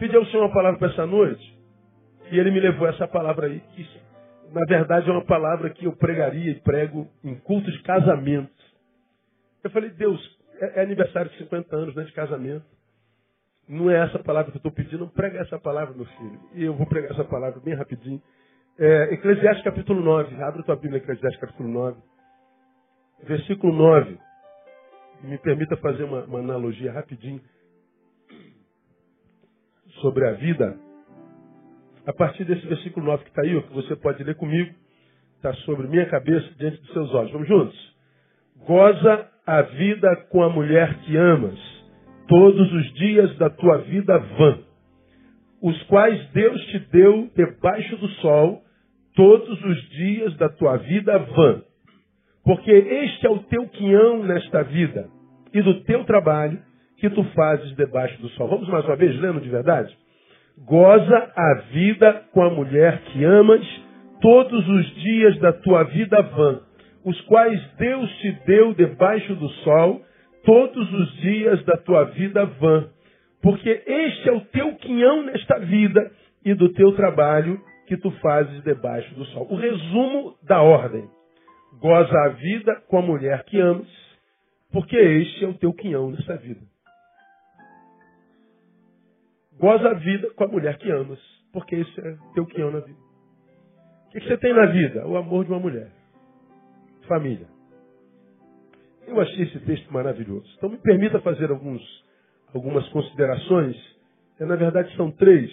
pedi ao Senhor uma palavra para essa noite. E ele me levou essa palavra aí, que na verdade é uma palavra que eu pregaria e prego em culto de casamento. Eu falei, Deus, é, é aniversário de 50 anos né, de casamento. Não é essa palavra que eu estou pedindo, prega essa palavra, meu filho. E eu vou pregar essa palavra bem rapidinho. É, Eclesiastes capítulo 9. Abre tua Bíblia, Eclesiastes capítulo 9. Versículo 9. Me permita fazer uma, uma analogia rapidinho sobre a vida. A partir desse versículo 9 que está aí, que você pode ler comigo, está sobre minha cabeça, diante dos seus olhos. Vamos juntos? Goza a vida com a mulher que amas, todos os dias da tua vida vã, os quais Deus te deu debaixo do sol, todos os dias da tua vida vã. Porque este é o teu quinhão nesta vida, e do teu trabalho que tu fazes debaixo do sol. Vamos mais uma vez lendo de verdade? Goza a vida com a mulher que amas, todos os dias da tua vida vã os quais Deus te deu debaixo do sol, todos os dias da tua vida vã. Porque este é o teu quinhão nesta vida e do teu trabalho que tu fazes debaixo do sol. O resumo da ordem. Goza a vida com a mulher que amas, porque este é o teu quinhão nessa vida. Goza a vida com a mulher que amas, porque esse é teu quinhão na vida. O que você tem na vida? O amor de uma mulher família. Eu achei esse texto maravilhoso. Então me permita fazer alguns, algumas considerações. É, na verdade são três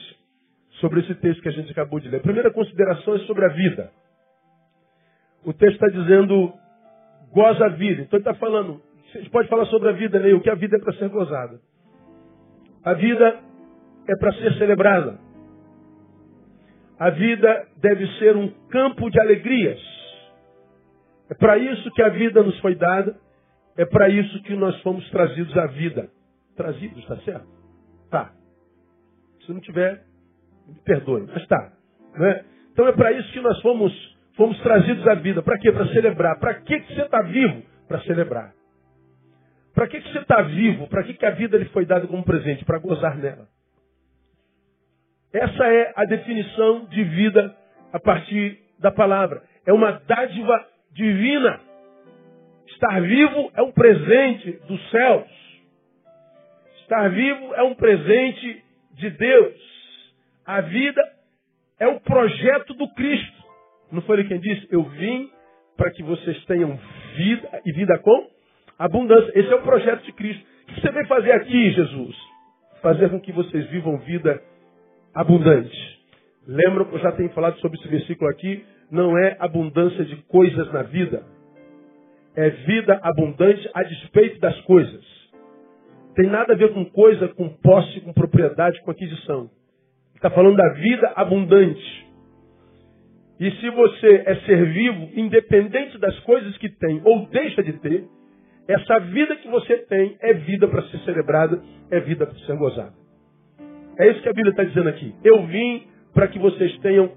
sobre esse texto que a gente acabou de ler. A primeira consideração é sobre a vida. O texto está dizendo goza a vida. Então ele está falando, gente pode falar sobre a vida, né? o que a vida é para ser gozada. A vida é para ser celebrada. A vida deve ser um campo de alegrias. É para isso que a vida nos foi dada. É para isso que nós fomos trazidos à vida. Trazidos, está certo? Tá. Se não tiver, me perdoe, mas tá. Né? Então é para isso que nós fomos, fomos trazidos à vida. Para quê? Para celebrar. Para que, que você está vivo? Para celebrar. Para que, que você está vivo? Para que, que a vida lhe foi dada como presente? Para gozar nela. Essa é a definição de vida a partir da palavra. É uma dádiva divina. Estar vivo é um presente dos céus. Estar vivo é um presente de Deus. A vida é o projeto do Cristo. Não foi ele quem disse? Eu vim para que vocês tenham vida e vida com abundância. Esse é o projeto de Cristo. O que você veio fazer aqui, Jesus? Fazer com que vocês vivam vida abundante. Lembram que eu já tenho falado sobre esse versículo aqui? não é abundância de coisas na vida. É vida abundante a despeito das coisas. Tem nada a ver com coisa, com posse, com propriedade, com aquisição. Está falando da vida abundante. E se você é ser vivo, independente das coisas que tem ou deixa de ter, essa vida que você tem é vida para ser celebrada, é vida para ser gozada. É isso que a Bíblia está dizendo aqui. Eu vim para que vocês tenham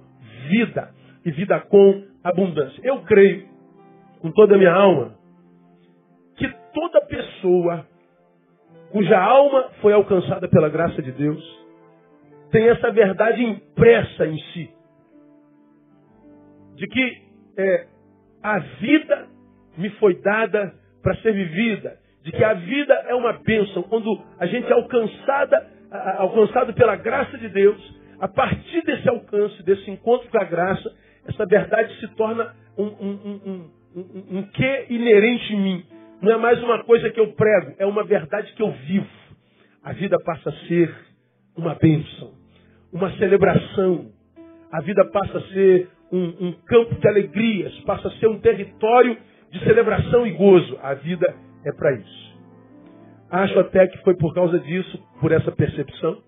vida e vida com abundância. Eu creio, com toda a minha alma, que toda pessoa cuja alma foi alcançada pela graça de Deus tem essa verdade impressa em si. De que é, a vida me foi dada para ser vivida. De que a vida é uma bênção. Quando a gente é alcançada, alcançado pela graça de Deus, a partir desse alcance, desse encontro com a graça, essa verdade se torna um, um, um, um, que inerente em mim. Não é mais uma coisa que eu prego, é uma verdade que eu vivo. A vida passa a ser uma bênção, uma celebração. A vida passa a ser um campo de alegrias, passa a ser um território de celebração e gozo. A vida é para isso. Acho até que foi por causa disso, por essa percepção,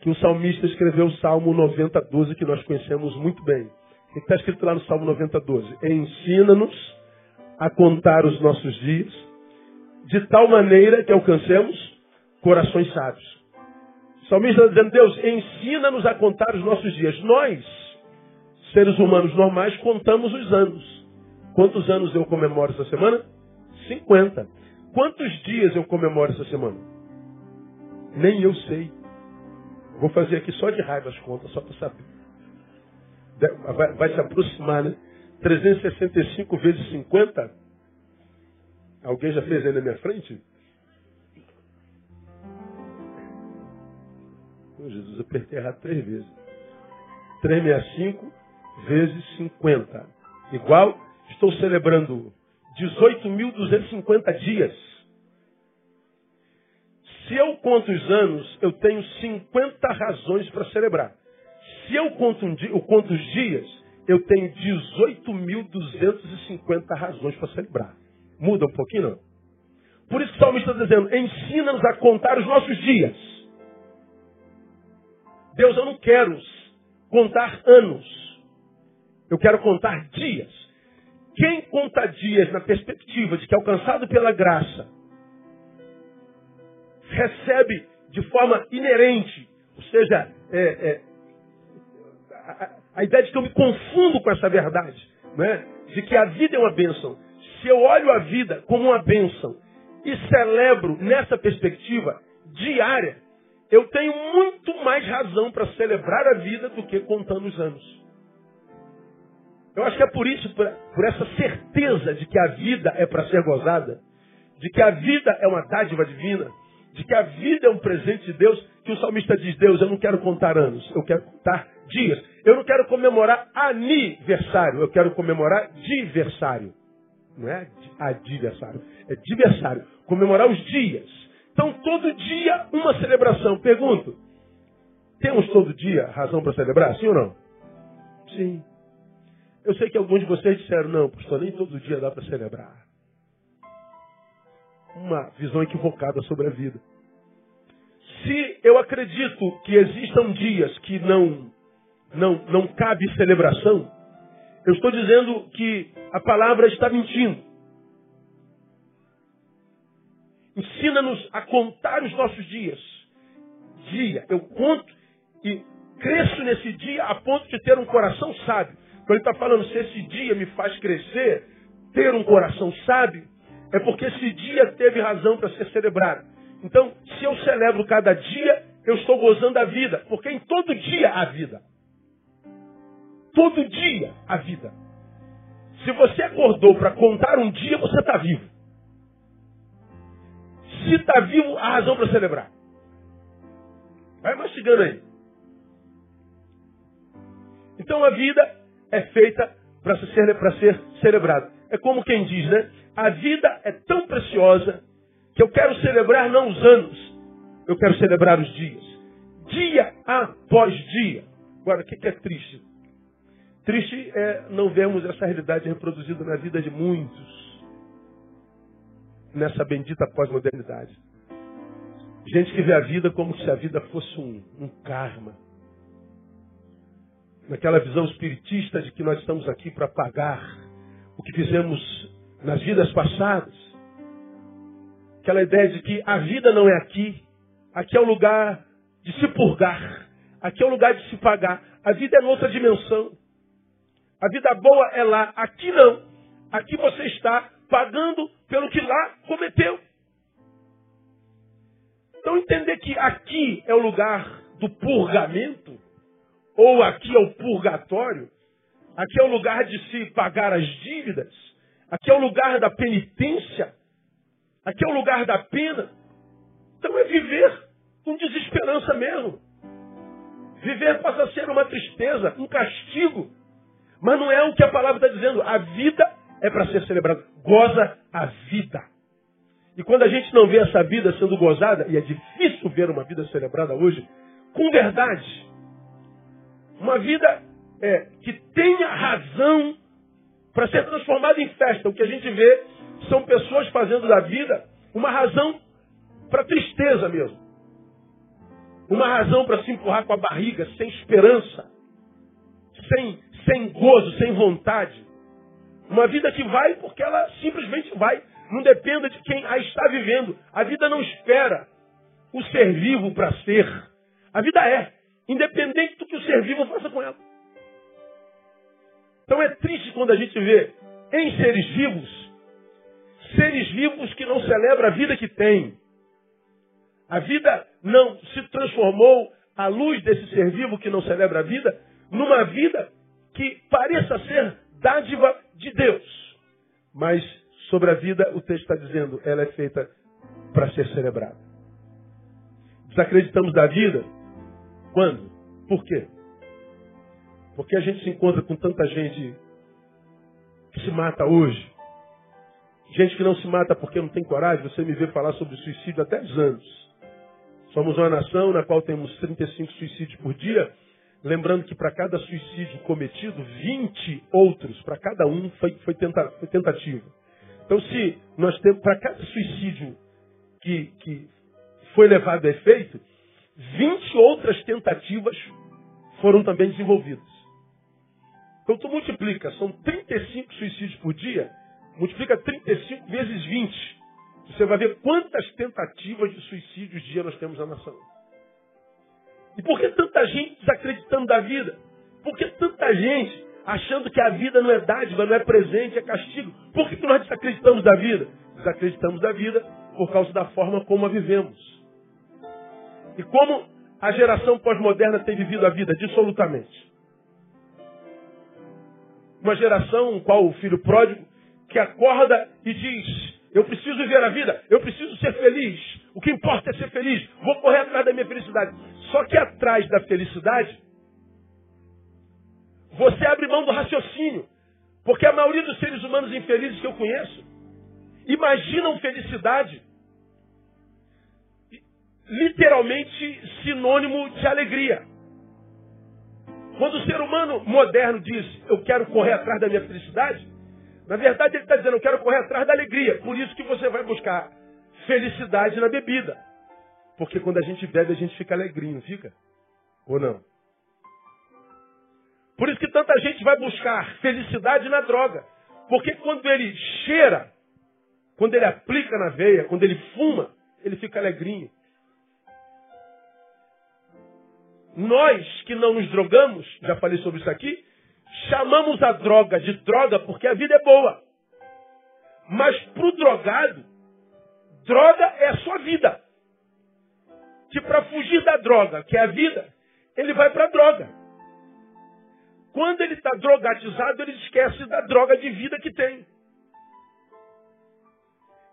que o salmista escreveu o Salmo 90, 12, que nós conhecemos muito bem. O que está escrito lá no Salmo 90, 12? Ensina-nos a contar os nossos dias, de tal maneira que alcancemos corações sábios. O salmista está dizendo, Deus, ensina-nos a contar os nossos dias. Nós, seres humanos normais, contamos os anos. Quantos anos eu comemoro essa semana? 50. Quantos dias eu comemoro essa semana? Nem eu sei. Vou fazer aqui só de raiva as contas, só para saber. Vai, vai, se aproximar, né? 365 vezes 50. Alguém já fez aí na minha frente? Oh, Jesus, apertei errado três vezes. 365 vezes 50. Igual, estou celebrando 18.250 dias. Se eu conto os anos, eu tenho 50 razões para celebrar. Se eu conto, um dia, eu conto os dias, eu tenho 18.250 razões para celebrar. Muda um pouquinho, não? Por isso que o salmista está dizendo, ensina-nos a contar os nossos dias. Deus, eu não quero contar anos. Eu quero contar dias. Quem conta dias na perspectiva de que, alcançado pela graça, recebe de forma inerente, ou seja, é, é, a, a, ideia de que eu me confundo com essa verdade, né? de que a vida é uma bênção. Se eu olho a vida como uma bênção e celebro nessa perspectiva diária, eu tenho muito mais razão para celebrar a vida do que contando os anos. Eu acho que é por isso, por, por essa certeza de que a vida é para ser gozada, de que a vida é uma dádiva divina, de que a vida é um presente de Deus, que o salmista diz, Deus, eu não quero contar anos, eu quero contar dias. Eu não quero comemorar aniversário, eu quero comemorar diversário. Não é adversário, é diversário. Comemorar os dias. Então, todo dia, uma celebração. Pergunto, temos todo dia razão para celebrar, sim ou não? Sim. Eu sei que alguns de vocês disseram, não, pastor, nem todo dia dá para celebrar. Uma visão equivocada sobre a vida. Se eu acredito que existam dias que não, não, não cabe celebração, eu estou dizendo que a palavra está mentindo. Ensina-nos a contar os nossos dias. Dia, eu conto e cresço nesse dia a ponto de ter um coração sábio. Quando ele está falando, se esse dia me faz crescer, ter um coração sábio, é porque esse dia teve razão para ser celebrado. Então, se eu celebro cada dia, eu estou gozando a vida, porque em todo dia há vida. Todo dia há vida. Se você acordou para contar um dia, você está vivo. Se está vivo, há razão para celebrar. Vai mastigando aí. Então a vida é feita para ser, ser celebrada. É como quem diz, né? A vida é tão preciosa que eu quero celebrar não os anos, eu quero celebrar os dias. Dia após dia. Agora, o que é triste? Triste é não vermos essa realidade reproduzida na vida de muitos, nessa bendita pós-modernidade. Gente que vê a vida como se a vida fosse um, um karma naquela visão espiritista de que nós estamos aqui para pagar o que fizemos nas vidas passadas. Aquela ideia de que a vida não é aqui, aqui é o lugar de se purgar, aqui é o lugar de se pagar. A vida é noutra dimensão. A vida boa é lá, aqui não. Aqui você está pagando pelo que lá cometeu. Então entender que aqui é o lugar do purgamento ou aqui é o purgatório, aqui é o lugar de se pagar as dívidas, aqui é o lugar da penitência, aqui é o lugar da pena. Então é viver com desesperança mesmo. Viver passa a ser uma tristeza, um castigo. Mas não é o que a palavra está dizendo. A vida é para ser celebrada. Goza a vida. E quando a gente não vê essa vida sendo gozada, e é difícil ver uma vida celebrada hoje, com verdade, uma vida é, que tenha razão para ser transformada em festa. O que a gente vê são pessoas fazendo da vida uma razão para tristeza mesmo. Uma razão para se empurrar com a barriga, sem esperança, sem, sem gozo, sem vontade. Uma vida que vai porque ela simplesmente vai. Não dependa de quem a está vivendo. A vida não espera o ser vivo para ser. A vida é independente do que o ser vivo faça com ela. Então é triste quando a gente vê em seres vivos, seres vivos que não celebram a vida que têm. A vida não se transformou, à luz desse ser vivo que não celebra a vida, numa vida que pareça ser dádiva de Deus. Mas sobre a vida, o texto está dizendo, ela é feita para ser celebrada. Desacreditamos da vida? Quando? Por quê? Porque a gente se encontra com tanta gente que se mata hoje. Gente que não se mata porque não tem coragem. Você me vê falar sobre suicídio há 10 anos. Somos uma nação na qual temos 35 suicídios por dia. Lembrando que para cada suicídio cometido, 20 outros, para cada um, foi, foi, tenta, foi tentativa. Então, se nós temos, para cada suicídio que, que foi levado a efeito, 20 outras tentativas foram também desenvolvidas. Então, tu multiplica, são 35 suicídios por dia, multiplica 35 vezes 20. Você vai ver quantas tentativas de suicídio dia nós temos na nação. E por que tanta gente desacreditando da vida? Por que tanta gente achando que a vida não é dádiva, não é presente, é castigo? Por que nós desacreditamos da vida? Desacreditamos da vida por causa da forma como a vivemos. E como a geração pós-moderna tem vivido a vida dissolutamente. Uma geração qual o filho pródigo que acorda e diz: Eu preciso viver a vida, eu preciso ser feliz. O que importa é ser feliz. Vou correr atrás da minha felicidade. Só que atrás da felicidade, você abre mão do raciocínio. Porque a maioria dos seres humanos infelizes que eu conheço imaginam felicidade literalmente sinônimo de alegria. Quando o ser humano moderno diz eu quero correr atrás da minha felicidade, na verdade ele está dizendo eu quero correr atrás da alegria. Por isso que você vai buscar felicidade na bebida. Porque quando a gente bebe, a gente fica alegrinho, fica? Ou não? Por isso que tanta gente vai buscar felicidade na droga. Porque quando ele cheira, quando ele aplica na veia, quando ele fuma, ele fica alegrinho. Nós que não nos drogamos, já falei sobre isso aqui, chamamos a droga de droga porque a vida é boa. Mas para o drogado, droga é a sua vida que para fugir da droga, que é a vida, ele vai para a droga. Quando ele está drogatizado, ele esquece da droga de vida que tem.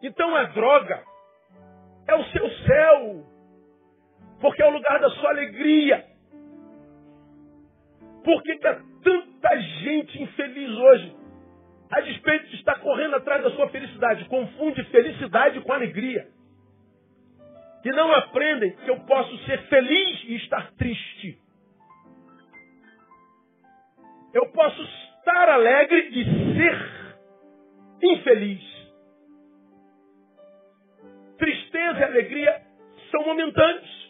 Então a droga é o seu céu, porque é o lugar da sua alegria. Por que, que há tanta gente infeliz hoje? A despeito de estar correndo atrás da sua felicidade, confunde felicidade com alegria que não aprendem que eu posso ser feliz e estar triste. Eu posso estar alegre e ser infeliz. Tristeza e alegria são momentâneos.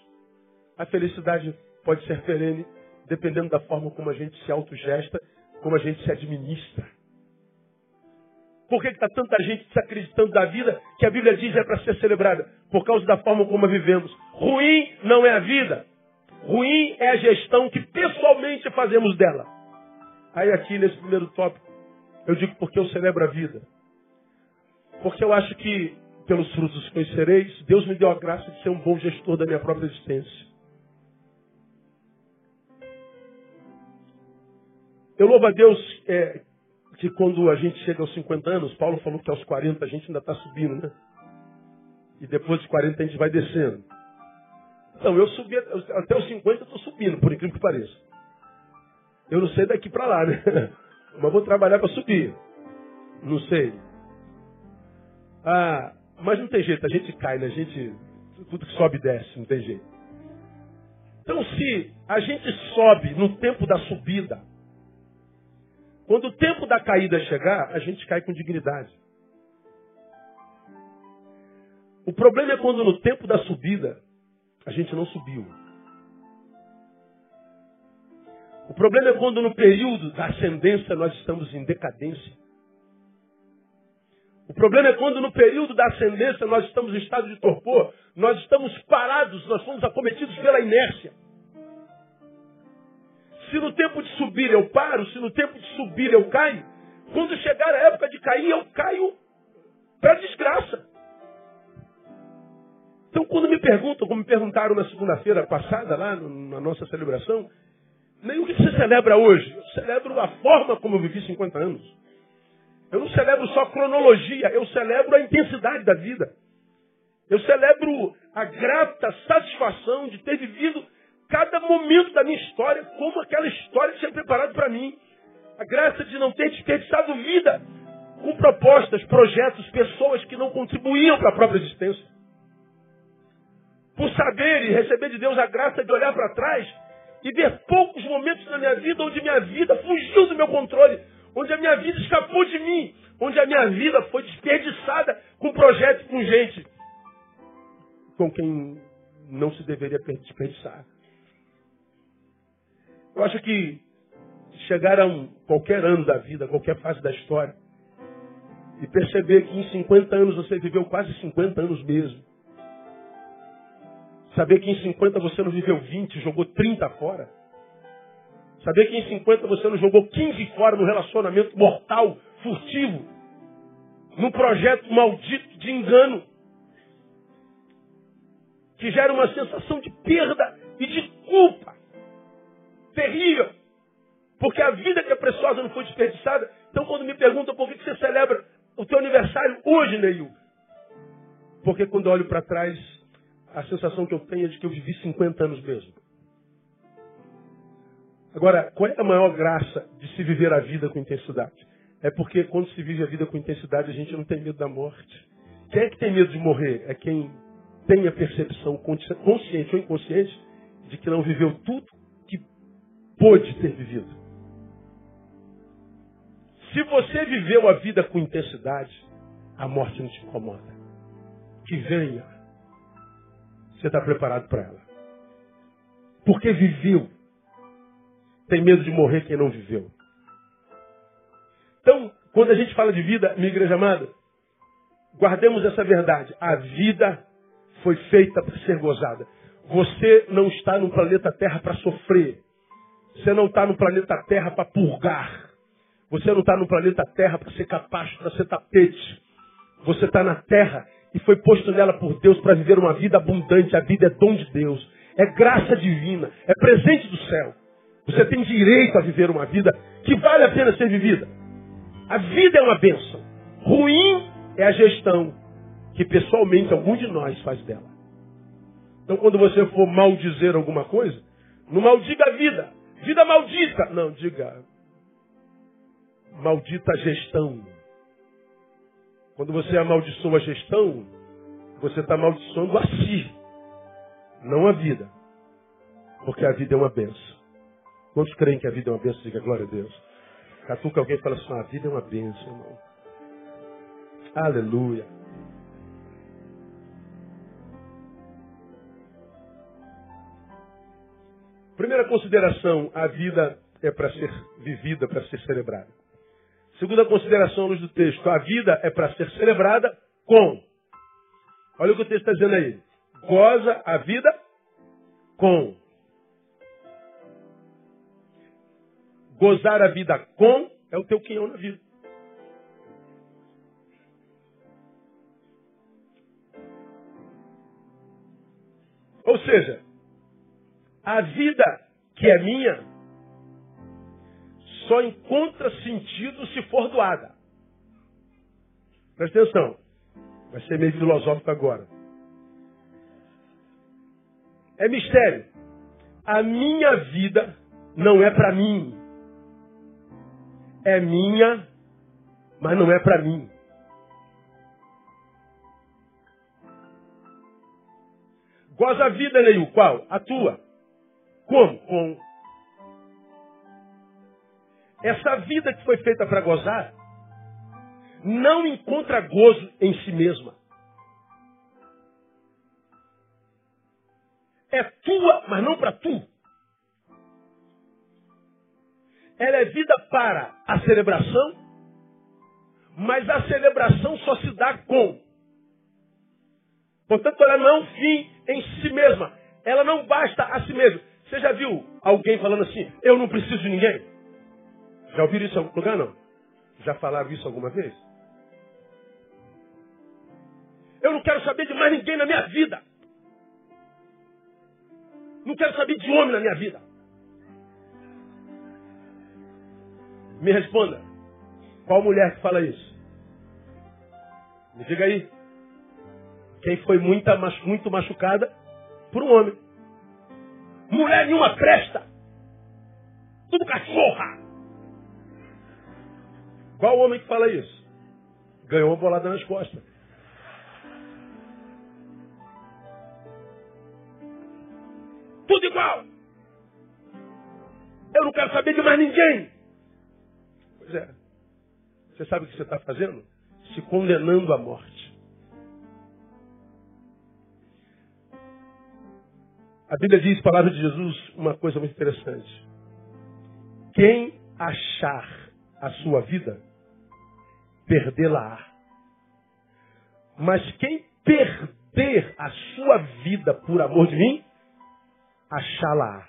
A felicidade pode ser perene, dependendo da forma como a gente se autogesta, como a gente se administra. Por que está tanta gente desacreditando da vida que a Bíblia diz é para ser celebrada? Por causa da forma como a vivemos. Ruim não é a vida. Ruim é a gestão que pessoalmente fazemos dela. Aí aqui nesse primeiro tópico, eu digo porque eu celebro a vida. Porque eu acho que pelos frutos conhecereis, Deus me deu a graça de ser um bom gestor da minha própria existência. Eu louvo a Deus é, que quando a gente chega aos 50 anos, Paulo falou que aos 40 a gente ainda está subindo, né? E depois dos 40 a gente vai descendo. Então, eu subi, até os 50 eu estou subindo, por incrível que pareça. Eu não sei daqui para lá, né? Mas vou trabalhar para subir. Não sei. Ah, mas não tem jeito, a gente cai, né? A gente, tudo que sobe desce, não tem jeito. Então, se a gente sobe no tempo da subida, quando o tempo da caída chegar, a gente cai com dignidade. O problema é quando no tempo da subida a gente não subiu. O problema é quando no período da ascendência nós estamos em decadência. O problema é quando no período da ascendência nós estamos em estado de torpor, nós estamos parados, nós fomos acometidos pela inércia. Se no tempo de subir eu paro, se no tempo de subir eu caio, quando chegar a época de cair, eu caio para desgraça. Então, quando me perguntam, como me perguntaram na segunda-feira passada, lá na nossa celebração, nem o que você celebra hoje? Eu celebro a forma como eu vivi 50 anos. Eu não celebro só cronologia, eu celebro a intensidade da vida. Eu celebro a grata satisfação de ter vivido cada momento da minha história como aquela história tinha preparado para mim. A graça de não ter desperdiçado vida com propostas, projetos, pessoas que não contribuíam para a própria existência. Por saber e receber de Deus a graça de olhar para trás e ver poucos momentos na minha vida onde minha vida fugiu do meu controle, onde a minha vida escapou de mim, onde a minha vida foi desperdiçada com projetos, com gente com quem não se deveria desperdiçar. Eu acho que chegar a um, qualquer ano da vida, qualquer fase da história, e perceber que em 50 anos você viveu quase 50 anos mesmo. Saber que em 50 você não viveu 20, jogou 30 fora. Saber que em 50 você não jogou 15 fora no relacionamento mortal, furtivo, num projeto maldito de engano, que gera uma sensação de perda e de culpa terrível. Porque a vida que é preciosa não foi desperdiçada. Então, quando me perguntam por que você celebra o teu aniversário hoje, Neil, porque quando olho para trás, a sensação que eu tenho é de que eu vivi 50 anos mesmo. Agora, qual é a maior graça de se viver a vida com intensidade? É porque quando se vive a vida com intensidade, a gente não tem medo da morte. Quem é que tem medo de morrer? É quem tem a percepção consciente ou inconsciente de que não viveu tudo pôde ter vivido. Se você viveu a vida com intensidade, a morte não te incomoda. Que venha. Você está preparado para ela. Porque viveu. Tem medo de morrer quem não viveu. Então, quando a gente fala de vida, minha igreja amada, guardemos essa verdade. A vida foi feita para ser gozada. Você não está no planeta Terra para sofrer. Você não está no planeta Terra para purgar. Você não está no planeta Terra para ser capaz, para ser tapete. Você está na Terra e foi posto nela por Deus para viver uma vida abundante. A vida é dom de Deus. É graça divina. É presente do céu. Você tem direito a viver uma vida que vale a pena ser vivida. A vida é uma bênção. Ruim é a gestão que pessoalmente algum de nós faz dela. Então quando você for maldizer alguma coisa, não maldiga a vida. Vida maldita. Não, diga maldita gestão. Quando você amaldiçoa a gestão, você está amaldiçoando a si, não a vida. Porque a vida é uma benção. Quantos creem que a vida é uma benção? Diga glória a Deus. Catuca alguém fala assim, a vida é uma benção, irmão. Aleluia. Primeira consideração, a vida é para ser vivida, para ser celebrada. Segunda consideração à luz do texto, a vida é para ser celebrada com. Olha o que o texto está dizendo aí. Goza a vida com. Gozar a vida com é o teu quinhão na vida. Ou seja, a vida que é minha só encontra sentido se for doada. Presta atenção. Vai ser meio filosófico agora. É mistério. A minha vida não é para mim. É minha, mas não é para mim. Goza a vida, Neil. Qual? A tua. Como? Com essa vida que foi feita para gozar não encontra gozo em si mesma. É tua, mas não para tu. Ela é vida para a celebração, mas a celebração só se dá com. Portanto, ela não é um fim em si mesma. Ela não basta a si mesma. Você já viu alguém falando assim, eu não preciso de ninguém? Já ouviram isso em algum lugar, não? Já falaram isso alguma vez? Eu não quero saber de mais ninguém na minha vida. Não quero saber de homem na minha vida. Me responda. Qual mulher que fala isso? Me diga aí. Quem foi muita, muito machucada por um homem. Mulher nenhuma presta. Tudo cachorra. Qual homem que fala isso? Ganhou uma bolada nas costas. Tudo igual. Eu não quero saber de mais ninguém. Pois é. Você sabe o que você está fazendo? Se condenando à morte. A Bíblia diz, palavra de Jesus, uma coisa muito interessante. Quem achar a sua vida, perdê-la-á. Mas quem perder a sua vida por amor de mim, achá-la-á.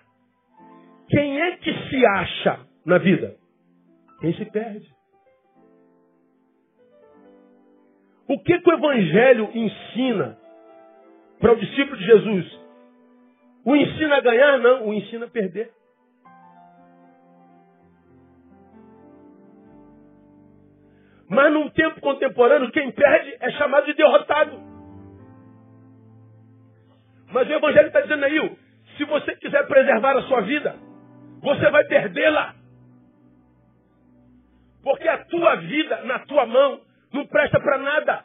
Quem é que se acha na vida? Quem se perde. O que, que o Evangelho ensina para o discípulo de Jesus? O ensina a ganhar? Não, o ensina a perder. Mas num tempo contemporâneo, quem perde é chamado de derrotado. Mas o Evangelho está dizendo aí, se você quiser preservar a sua vida, você vai perdê-la. Porque a tua vida na tua mão não presta para nada.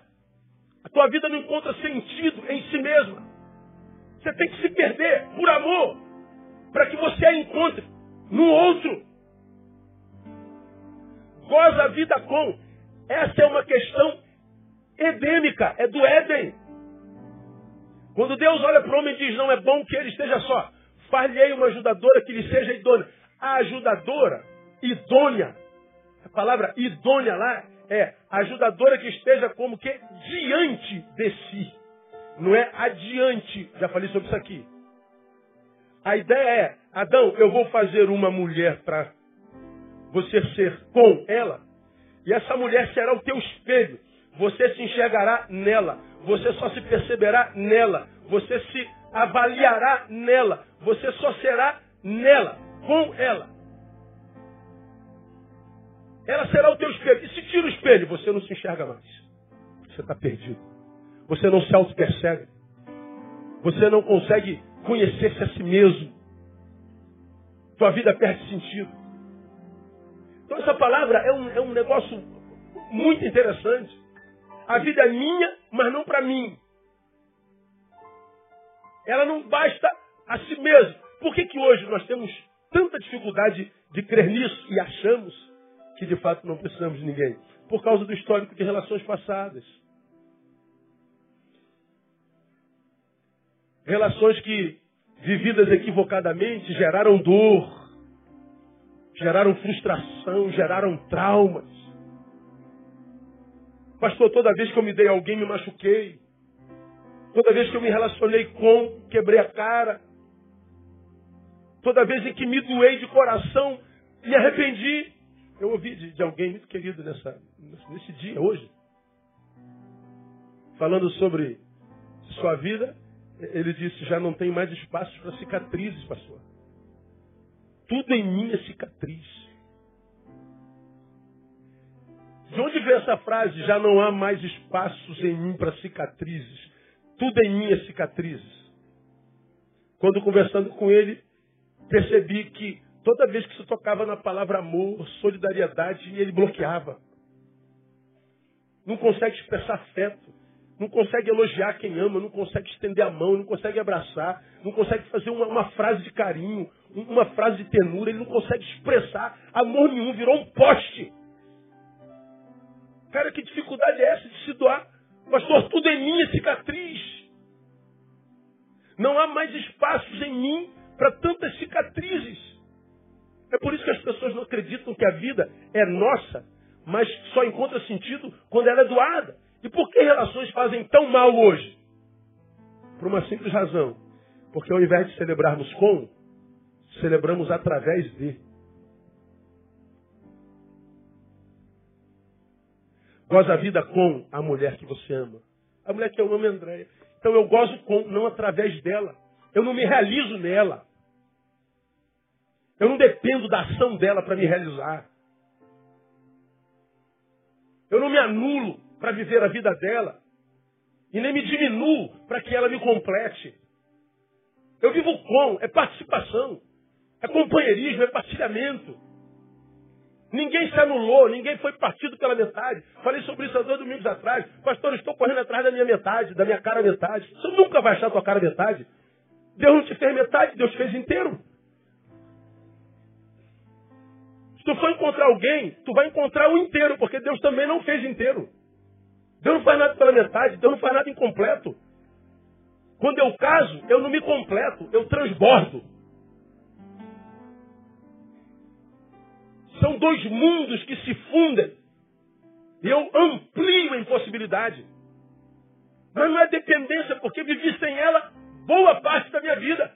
A tua vida não encontra sentido em si mesma. Você tem que se perder por amor, para que você a encontre no outro. Goza a vida com. Essa é uma questão edêmica, é do Éden. Quando Deus olha para o homem e diz, não é bom que ele esteja só, far-lhe uma ajudadora que lhe seja idônea. A ajudadora, idônea, a palavra idônea lá é ajudadora que esteja como que diante de si. Não é adiante. Já falei sobre isso aqui. A ideia é, Adão, eu vou fazer uma mulher para você ser com ela. E essa mulher será o teu espelho. Você se enxergará nela. Você só se perceberá nela. Você se avaliará nela. Você só será nela, com ela. Ela será o teu espelho. E se tira o espelho, você não se enxerga mais. Você está perdido. Você não se auto-percebe. Você não consegue conhecer-se a si mesmo. Tua vida perde sentido. Então essa palavra é um, é um negócio muito interessante. A vida é minha, mas não para mim. Ela não basta a si mesma. Por que, que hoje nós temos tanta dificuldade de crer nisso e achamos que de fato não precisamos de ninguém? Por causa do histórico de relações passadas. Relações que, vividas equivocadamente, geraram dor, geraram frustração, geraram traumas. Pastor, toda vez que eu me dei a alguém, me machuquei. Toda vez que eu me relacionei com, quebrei a cara. Toda vez em que me doei de coração, me arrependi. Eu ouvi de, de alguém muito querido nessa, nesse dia, hoje, falando sobre sua vida ele disse, já não tem mais espaço para cicatrizes, pastor. Tudo em mim é cicatriz. De onde veio essa frase? Já não há mais espaços em mim para cicatrizes. Tudo em mim é cicatrizes. Quando conversando com ele, percebi que toda vez que se tocava na palavra amor, solidariedade, ele bloqueava. Não consegue expressar afeto não consegue elogiar quem ama, não consegue estender a mão, não consegue abraçar, não consegue fazer uma, uma frase de carinho, uma frase de tenura, ele não consegue expressar amor nenhum, virou um poste. Cara, que dificuldade é essa de se doar? Pastor, tudo em mim é cicatriz. Não há mais espaços em mim para tantas cicatrizes. É por isso que as pessoas não acreditam que a vida é nossa, mas só encontra sentido quando ela é doada. E por que relações fazem tão mal hoje? Por uma simples razão. Porque ao invés de celebrarmos com, celebramos através de. Goza a vida com a mulher que você ama. A mulher que eu amo é Andréia. Então eu gozo com, não através dela. Eu não me realizo nela. Eu não dependo da ação dela para me realizar. Eu não me anulo para viver a vida dela. E nem me diminuo para que ela me complete. Eu vivo com, é participação, é companheirismo, é partilhamento. Ninguém se anulou, ninguém foi partido pela metade. Falei sobre isso há dois domingos atrás. Pastor, estou correndo atrás da minha metade, da minha cara metade. Você nunca vai achar tua cara metade. Deus não te fez metade, Deus te fez inteiro. Se tu for encontrar alguém, tu vai encontrar o inteiro, porque Deus também não fez inteiro. Deus não faz nada pela metade, Deus não faz nada incompleto. Quando eu caso, eu não me completo, eu transbordo. São dois mundos que se fundem. Eu amplio a impossibilidade. Mas não é dependência, porque vivi sem ela boa parte da minha vida.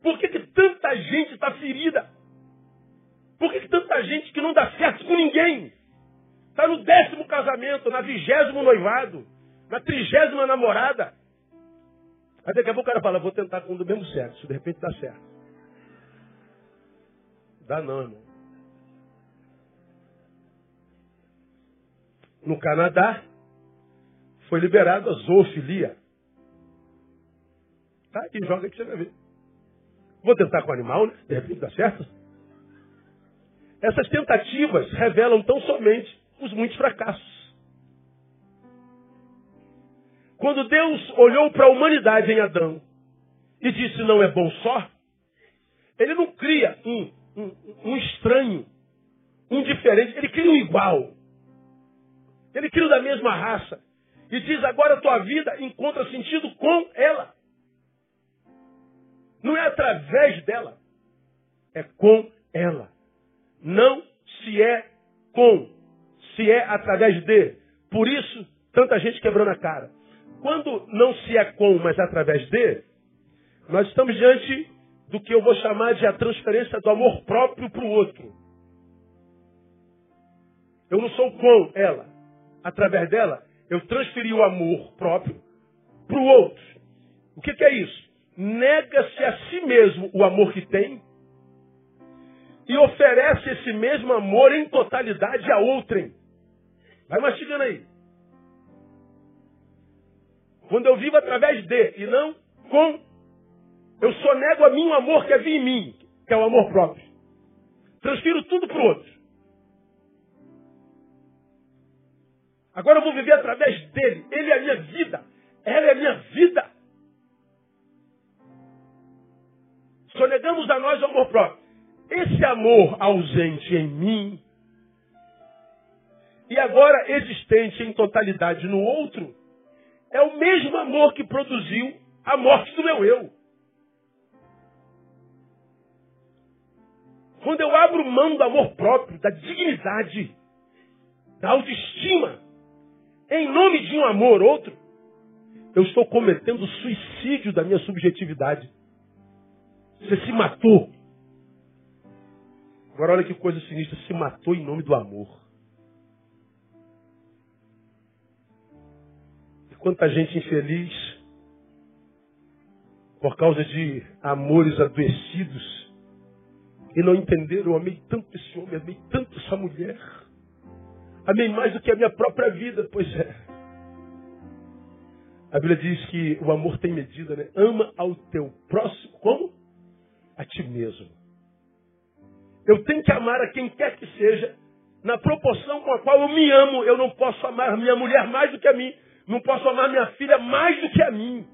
Por que, que tanta gente está ferida? Por que, que tanta gente que não dá certo com ninguém? Está no décimo casamento, na vigésimo noivado, na trigésima namorada. Aí daqui a pouco o cara fala, vou tentar com o do mesmo sexo, se de repente dá certo. Dá não, irmão. No Canadá, foi liberado a zoofilia. Tá aqui, joga que você vai ver. Vou tentar com o animal, né? De repente dá certo. Essas tentativas revelam tão somente os muitos fracassos. Quando Deus olhou para a humanidade em Adão e disse não é bom só, ele não cria um, um, um estranho, um diferente, ele cria um igual. Ele cria da mesma raça. E diz agora a tua vida encontra sentido com ela. Não é através dela, é com ela. Não se é com, se é através de. Por isso, tanta gente quebrando a cara. Quando não se é com, mas através de, nós estamos diante do que eu vou chamar de a transferência do amor próprio para o outro. Eu não sou com ela. Através dela, eu transferi o amor próprio para o outro. O que, que é isso? Nega-se a si mesmo o amor que tem e oferece esse mesmo amor em totalidade a outrem. Vai mastigando aí. Quando eu vivo através de e não com, eu só nego a mim o amor que havia em mim, que é o amor próprio. Transfiro tudo para o outro. Agora eu vou viver através dele. Ele é a minha vida. Ela é a minha vida. Só negamos a nós o amor próprio. Esse amor ausente em mim e agora existente em totalidade no outro é o mesmo amor que produziu a morte do meu eu. Quando eu abro mão do amor próprio, da dignidade, da autoestima, em nome de um amor outro, eu estou cometendo suicídio da minha subjetividade. Você se matou. Agora olha que coisa sinistra, se matou em nome do amor. Quanta gente infeliz por causa de amores adoecidos e não entenderam, eu amei tanto esse homem, amei tanto essa mulher. Amei mais do que a minha própria vida, pois é. A Bíblia diz que o amor tem medida, né? Ama ao teu próximo como? A ti mesmo. Eu tenho que amar a quem quer que seja, na proporção com a qual eu me amo. Eu não posso amar minha mulher mais do que a mim. Não posso amar minha filha mais do que a mim.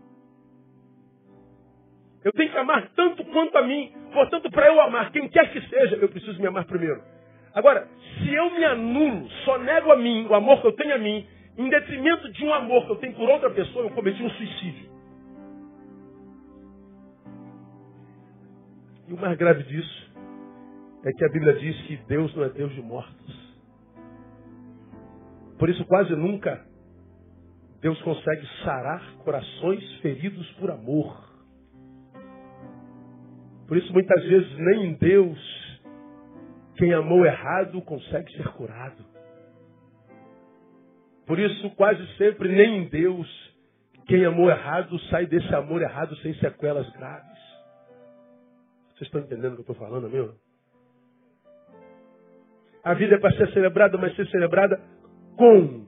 Eu tenho que amar tanto quanto a mim. Portanto, para eu amar quem quer que seja, eu preciso me amar primeiro. Agora, se eu me anulo, só nego a mim o amor que eu tenho a mim, em detrimento de um amor que eu tenho por outra pessoa, eu cometi um suicídio. E o mais grave disso é que a Bíblia diz que Deus não é Deus de mortos. Por isso, quase nunca Deus consegue sarar corações feridos por amor. Por isso, muitas vezes, nem em Deus, quem amou errado consegue ser curado. Por isso, quase sempre, nem em Deus, Quem amou errado sai desse amor errado sem sequelas graves. Vocês estão entendendo o que eu estou falando, meu? A vida é para ser celebrada, mas ser celebrada com.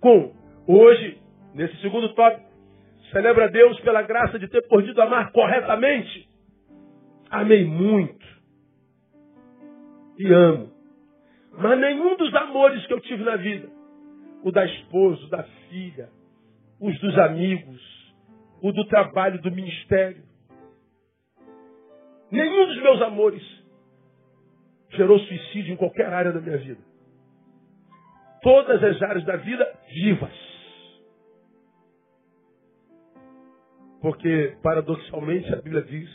Com. Hoje, nesse segundo tópico, celebra Deus pela graça de ter podido amar corretamente. Amei muito. E amo. Mas nenhum dos amores que eu tive na vida, o da esposa, o da filha, os dos amigos, o do trabalho, do ministério, nenhum dos meus amores gerou suicídio em qualquer área da minha vida. Todas as áreas da vida vivas. Porque, paradoxalmente, a Bíblia diz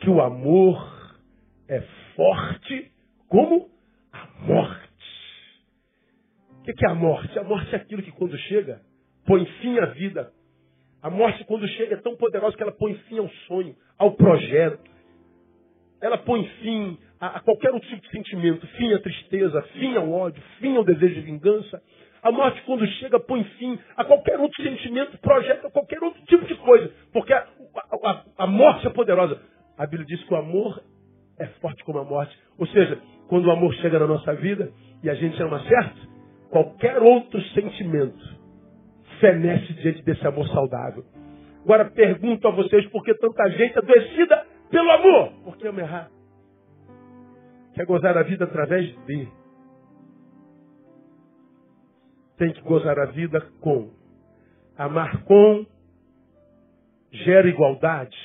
que o amor é forte como a morte. O que é a morte? A morte é aquilo que, quando chega, põe fim à vida. A morte, quando chega, é tão poderosa que ela põe fim ao sonho, ao projeto. Ela põe fim a, a qualquer outro tipo de sentimento, fim à tristeza, fim ao ódio, fim ao desejo de vingança. A morte, quando chega, põe fim a qualquer outro sentimento, projeto, a qualquer outro tipo de coisa. Porque a, a, a morte é poderosa. A Bíblia diz que o amor é forte como a morte. Ou seja, quando o amor chega na nossa vida e a gente ama certo, qualquer outro sentimento fenece diante desse amor saudável. Agora pergunto a vocês por que tanta gente adoecida pelo amor? Porque ama errar. Quer gozar a vida através de. Tem que gozar a vida com. Amar com gera igualdade.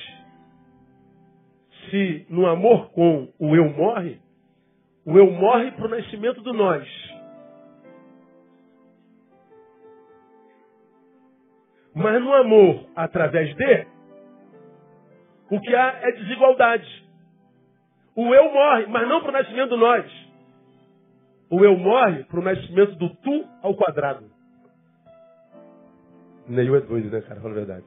Se no amor com o eu morre, o eu morre para o nascimento do nós. Mas no amor através de, o que há é desigualdade. O eu morre, mas não para o nascimento do nós. O eu morre para o nascimento do tu ao quadrado. Neil é doido, né, cara? Fala a verdade.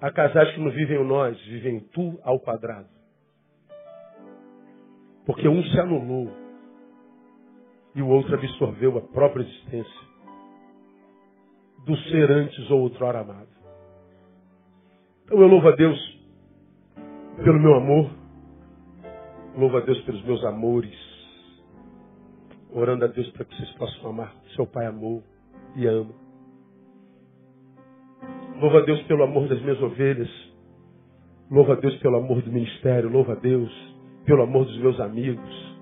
Há casais que não vivem o nós, vivem tu ao quadrado. Porque um se anulou e o outro absorveu a própria existência do ser antes ou outrora amado. Então eu louvo a Deus pelo meu amor, louvo a Deus pelos meus amores, orando a Deus para que vocês possam amar. Seu Pai amou e ama. Louvo a Deus pelo amor das minhas ovelhas. Louvo a Deus pelo amor do ministério. Louvo a Deus pelo amor dos meus amigos.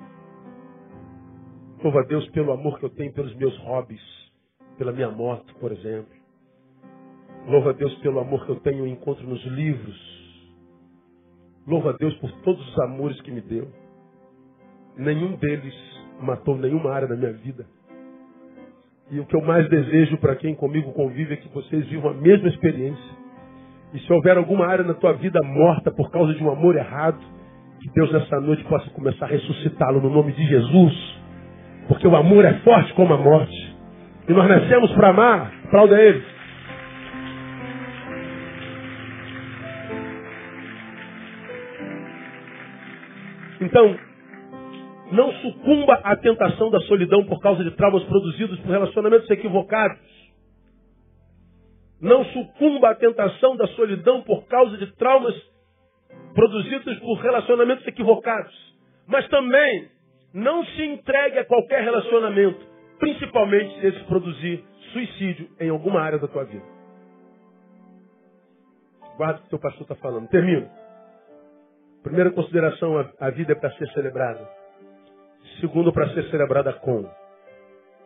Louvo a Deus pelo amor que eu tenho pelos meus hobbies pela minha moto, por exemplo. Louvo a Deus pelo amor que eu tenho encontro nos livros. Louvo a Deus por todos os amores que me deu. Nenhum deles matou nenhuma área da minha vida. E o que eu mais desejo para quem comigo convive é que vocês vivam a mesma experiência. E se houver alguma área na tua vida morta por causa de um amor errado, que Deus nessa noite possa começar a ressuscitá-lo no nome de Jesus. Porque o amor é forte como a morte. E nós nascemos para amar. Aplauda ele. Então, não sucumba à tentação da solidão por causa de traumas produzidos por relacionamentos equivocados. Não sucumba à tentação da solidão por causa de traumas produzidos por relacionamentos equivocados. Mas também não se entregue a qualquer relacionamento Principalmente se esse produzir suicídio em alguma área da tua vida. Guarda o que o teu pastor está falando. Termino. Primeira consideração, a vida é para ser celebrada. Segundo, para ser celebrada com.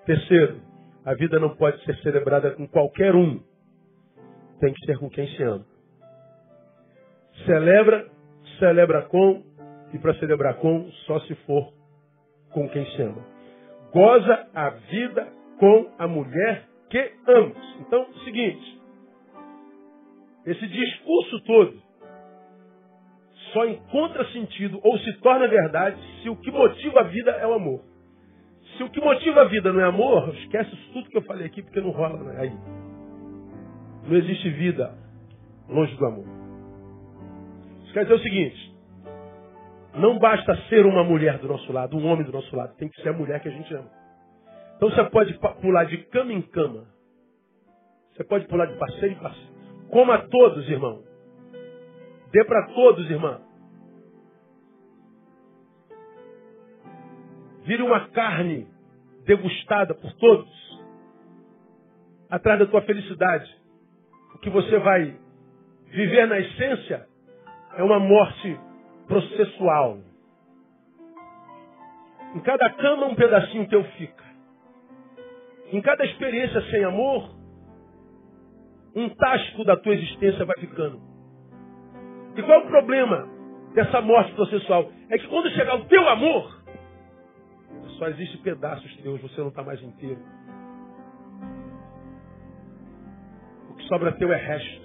Terceiro, a vida não pode ser celebrada com qualquer um. Tem que ser com quem se ama. Celebra, celebra com, e para celebrar com, só se for com quem se ama goza a vida com a mulher que amas. Então, seguinte, esse discurso todo só encontra sentido ou se torna verdade se o que motiva a vida é o amor. Se o que motiva a vida não é amor, esquece tudo que eu falei aqui porque não rola né? aí. Não existe vida longe do amor. Isso quer dizer o seguinte: Não basta ser uma mulher do nosso lado, um homem do nosso lado. Tem que ser a mulher que a gente ama. Então você pode pular de cama em cama. Você pode pular de passeio em passeio. Coma todos, irmão. Dê para todos, irmã. Vire uma carne degustada por todos. Atrás da tua felicidade. O que você vai viver na essência é uma morte processual. Em cada cama um pedacinho teu fica. Em cada experiência sem amor, um tasco da tua existência vai ficando. E qual é o problema dessa morte processual? É que quando chegar o teu amor, só existe pedaços teus, você não está mais inteiro. O que sobra teu é resto.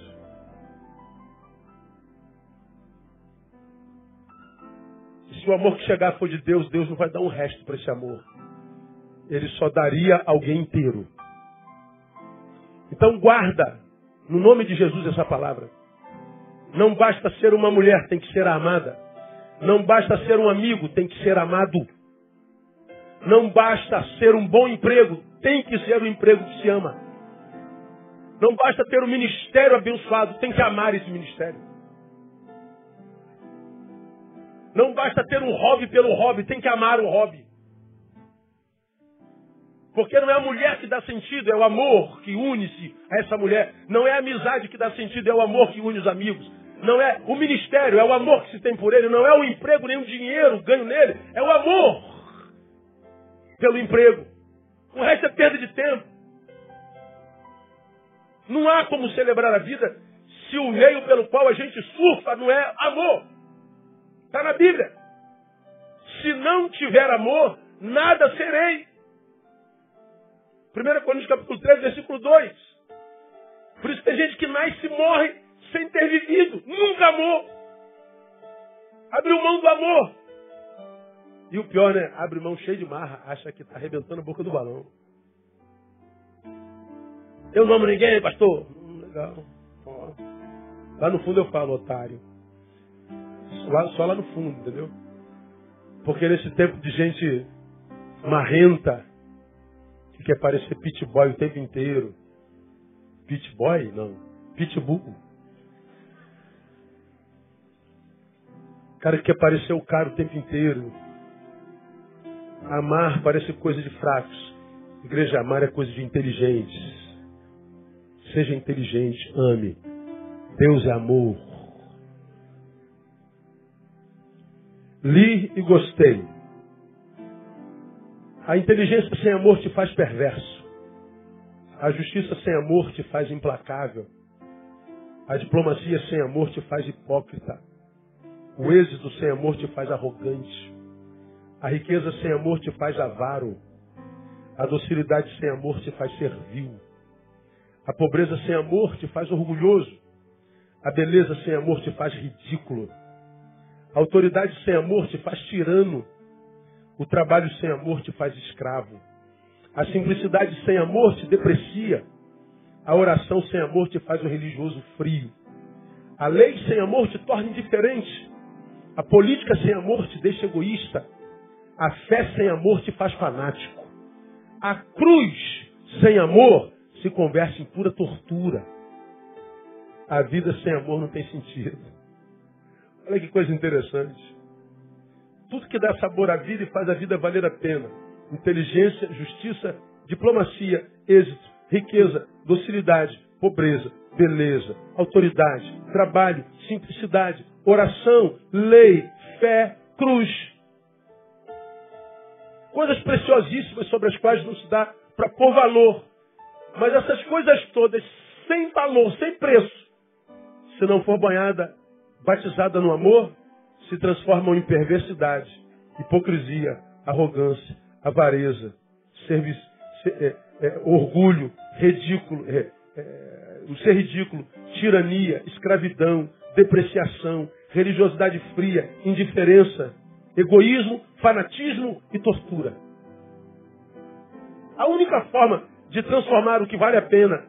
Se o amor que chegar for de Deus, Deus não vai dar um resto para esse amor. Ele só daria alguém inteiro. Então guarda, no nome de Jesus, essa palavra. Não basta ser uma mulher, tem que ser amada. Não basta ser um amigo, tem que ser amado. Não basta ser um bom emprego, tem que ser um emprego que se ama. Não basta ter um ministério abençoado, tem que amar esse ministério. Não basta ter um hobby pelo hobby, tem que amar o hobby. Porque não é a mulher que dá sentido, é o amor que une-se a essa mulher. Não é a amizade que dá sentido, é o amor que une os amigos. Não é o ministério, é o amor que se tem por ele. Não é o emprego, nem o dinheiro ganho nele. É o amor pelo emprego. O resto é perda de tempo. Não há como celebrar a vida se o meio pelo qual a gente surfa não é amor. Está na Bíblia. Se não tiver amor, nada serei. 1 Coríntios capítulo 3, versículo 2. Por isso tem gente que nasce e morre sem ter vivido. Nunca amou. Abriu mão do amor. E o pior, né? Abre mão cheio de marra, acha que está arrebentando a boca do balão. Eu não amo ninguém, pastor. Hum, legal. Ó. Lá no fundo eu falo, otário. Lá, só lá no fundo, entendeu? Porque nesse tempo de gente marrenta, que quer parecer pit boy o tempo inteiro. Pit boy? Não. Pitbull. Cara que quer parecer o cara o tempo inteiro. Amar parece coisa de fracos. Igreja, amar é coisa de inteligentes. Seja inteligente, ame. Deus é amor. Li e gostei. A inteligência sem amor te faz perverso. A justiça sem amor te faz implacável. A diplomacia sem amor te faz hipócrita. O êxito sem amor te faz arrogante. A riqueza sem amor te faz avaro. A docilidade sem amor te faz servil. A pobreza sem amor te faz orgulhoso. A beleza sem amor te faz ridículo. A autoridade sem amor te faz tirano. O trabalho sem amor te faz escravo. A simplicidade sem amor te deprecia. A oração sem amor te faz um religioso frio. A lei sem amor te torna indiferente. A política sem amor te deixa egoísta. A fé sem amor te faz fanático. A cruz sem amor se converte em pura tortura. A vida sem amor não tem sentido. Olha que coisa interessante. Tudo que dá sabor à vida e faz a vida valer a pena. Inteligência, justiça, diplomacia, êxito, riqueza, docilidade, pobreza, beleza, autoridade, trabalho, simplicidade, oração, lei, fé, cruz coisas preciosíssimas sobre as quais não se dá para pôr valor. Mas essas coisas todas, sem valor, sem preço, se não for banhada, batizada no amor, se transformam em perversidade, hipocrisia, arrogância, avareza, serviço, é, é, orgulho, ridículo, é, é, o ser ridículo, tirania, escravidão, depreciação, religiosidade fria, indiferença, egoísmo, fanatismo e tortura. A única forma de transformar o que vale a pena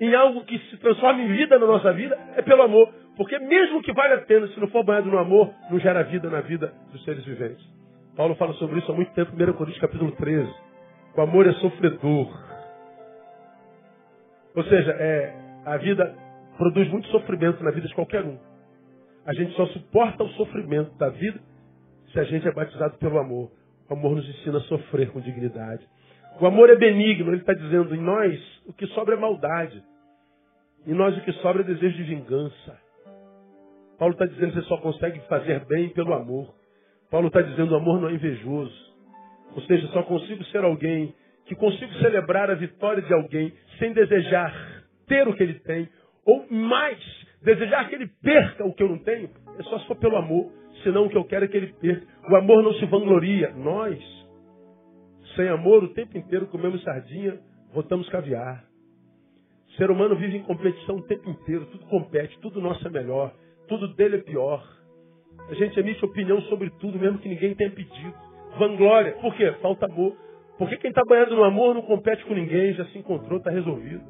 em algo que se transforma em vida na nossa vida, é pelo amor. Porque mesmo que vale a pena, se não for banhado no amor, não gera vida na vida dos seres viventes. Paulo fala sobre isso há muito tempo, 1 Coríntios capítulo 13. O amor é sofredor. Ou seja, é, a vida produz muito sofrimento na vida de qualquer um. A gente só suporta o sofrimento da vida se a gente é batizado pelo amor. O amor nos ensina a sofrer com dignidade. O amor é benigno, ele está dizendo, em nós o que sobra é maldade. Em nós o que sobra é desejo de vingança. Paulo está dizendo que você só consegue fazer bem pelo amor. Paulo está dizendo o amor não é invejoso. Ou seja, só consigo ser alguém que consigo celebrar a vitória de alguém sem desejar ter o que ele tem, ou mais, desejar que ele perca o que eu não tenho, é só se for pelo amor, senão o que eu quero é que ele perca. O amor não se vangloria. Nós, sem amor, o tempo inteiro comemos sardinha, rotamos caviar. O ser humano vive em competição o tempo inteiro, tudo compete, tudo nosso é melhor, tudo dele é pior. A gente emite opinião sobre tudo, mesmo que ninguém tenha pedido. Vanglória. Por quê? Falta amor. Porque quem está banhado no amor não compete com ninguém, já se encontrou, está resolvido.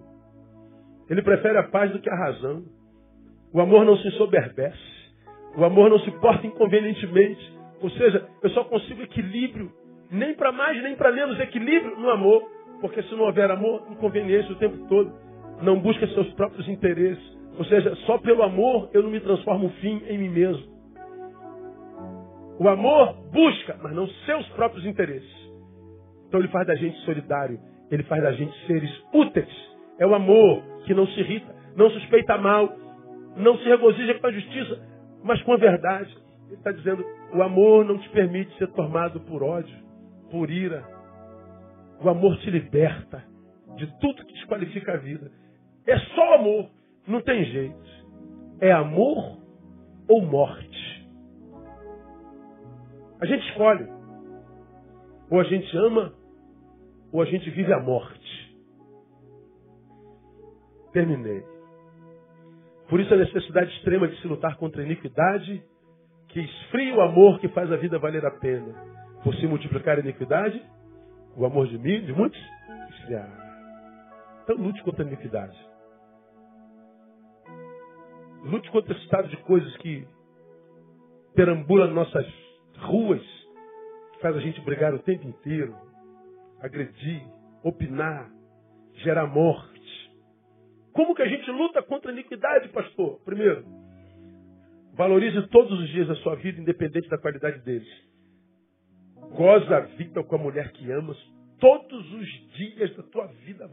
Ele prefere a paz do que a razão. O amor não se soberbece. O amor não se porta inconvenientemente. Ou seja, eu só consigo equilíbrio nem para mais, nem para menos equilíbrio no amor. Porque se não houver amor, inconveniência o tempo todo. Não busca seus próprios interesses. Ou seja, só pelo amor eu não me transformo fim em mim mesmo. O amor busca, mas não seus próprios interesses. Então ele faz da gente solidário. Ele faz da gente seres úteis. É o amor que não se irrita, não suspeita mal, não se regozija com a justiça, mas com a verdade. Ele está dizendo, o amor não te permite ser tomado por ódio por ira. O amor te liberta de tudo que desqualifica a vida. É só amor, não tem jeito. É amor ou morte. A gente escolhe. Ou a gente ama, ou a gente vive a morte. Terminei. Por isso a necessidade extrema de se lutar contra a iniquidade, que esfria o amor que faz a vida valer a pena por se multiplicar a iniquidade, o amor de mim, de muitos, esfriará. Então lute contra a iniquidade. Lute contra esse estado de coisas que perambula nossas ruas, que faz a gente brigar o tempo inteiro, agredir, opinar, gerar morte. Como que a gente luta contra a iniquidade, pastor? Primeiro, valorize todos os dias da sua vida, independente da qualidade deles. Goza a vida com a mulher que amas todos os dias da tua vida.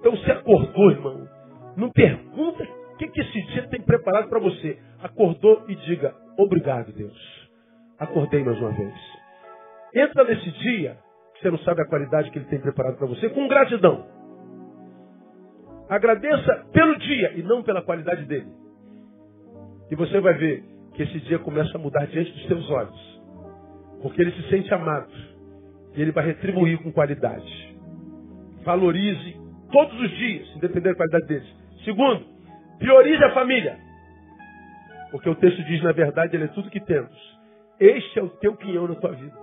Então você acordou, irmão. Não pergunta que, que esse dia tem preparado para você. Acordou e diga, obrigado, Deus. Acordei mais uma vez. Entra nesse dia, que você não sabe a qualidade que ele tem preparado para você, com gratidão. Agradeça pelo dia e não pela qualidade dele. E você vai ver que esse dia começa a mudar diante dos seus olhos. Porque ele se sente amado. E ele vai retribuir com qualidade. Valorize todos os dias, independente da qualidade deles. Segundo, priorize a família. Porque o texto diz, na verdade, ele é tudo que temos. Este é o teu quinhão na tua vida.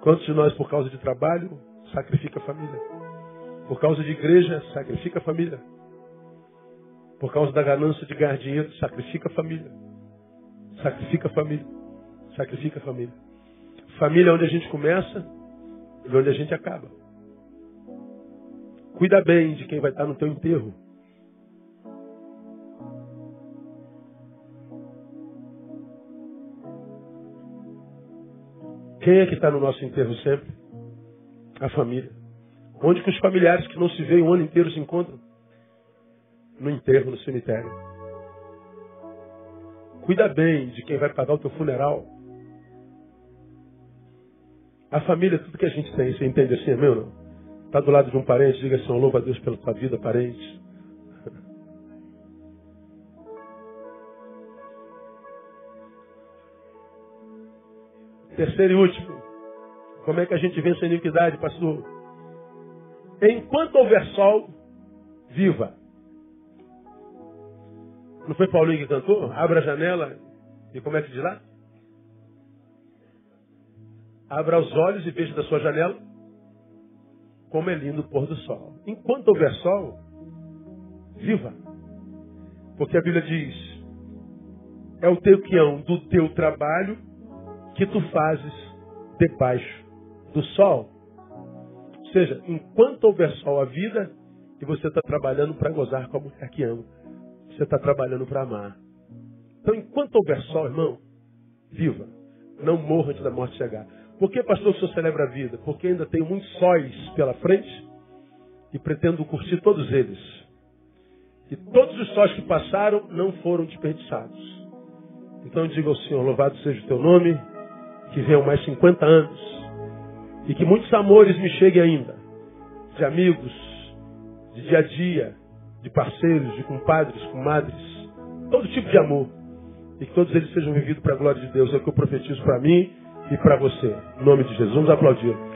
Quantos de nós, por causa de trabalho, sacrifica a família? Por causa de igreja, sacrifica a família. Por causa da ganância de ganhar dinheiro, sacrifica a família. Sacrifica a família. Sacrifica a família. Família é onde a gente começa e onde a gente acaba. Cuida bem de quem vai estar no teu enterro. Quem é que está no nosso enterro sempre? A família. Onde que os familiares que não se veem o ano inteiro se encontram? No enterro, no cemitério. Cuida bem de quem vai pagar o teu funeral. A família é tudo que a gente tem. Você entende assim, meu? Está do lado de um parente, diga assim, louva a Deus pela tua vida, parente. Terceiro e último. Como é que a gente vence a iniquidade, pastor? Enquanto houver sol, viva. Não foi Paulinho que cantou? Abra a janela e é que diz lá? Abra os olhos e veja da sua janela como é lindo o pôr do sol. Enquanto houver sol, Viva. Porque a Bíblia diz: é o teu quião do teu trabalho que tu fazes debaixo do sol. Ou seja, enquanto houver sol a vida, e você está trabalhando para gozar com a mulher que ama. Você está trabalhando para amar. Então, enquanto houver sol, irmão, viva. Não morra antes da morte chegar. Por que, pastor, o senhor celebra a vida? Porque ainda tenho muitos sóis pela frente e pretendo curtir todos eles. E todos os sóis que passaram não foram desperdiçados. Então eu digo ao Senhor, louvado seja o teu nome, que venham mais 50 anos. E que muitos amores me cheguem ainda. De amigos, de dia a dia, de parceiros, de compadres, comadres, todo tipo de amor. E que todos eles sejam vividos para a glória de Deus. É o que eu profetizo para mim e para você. Em nome de Jesus, vamos aplaudir.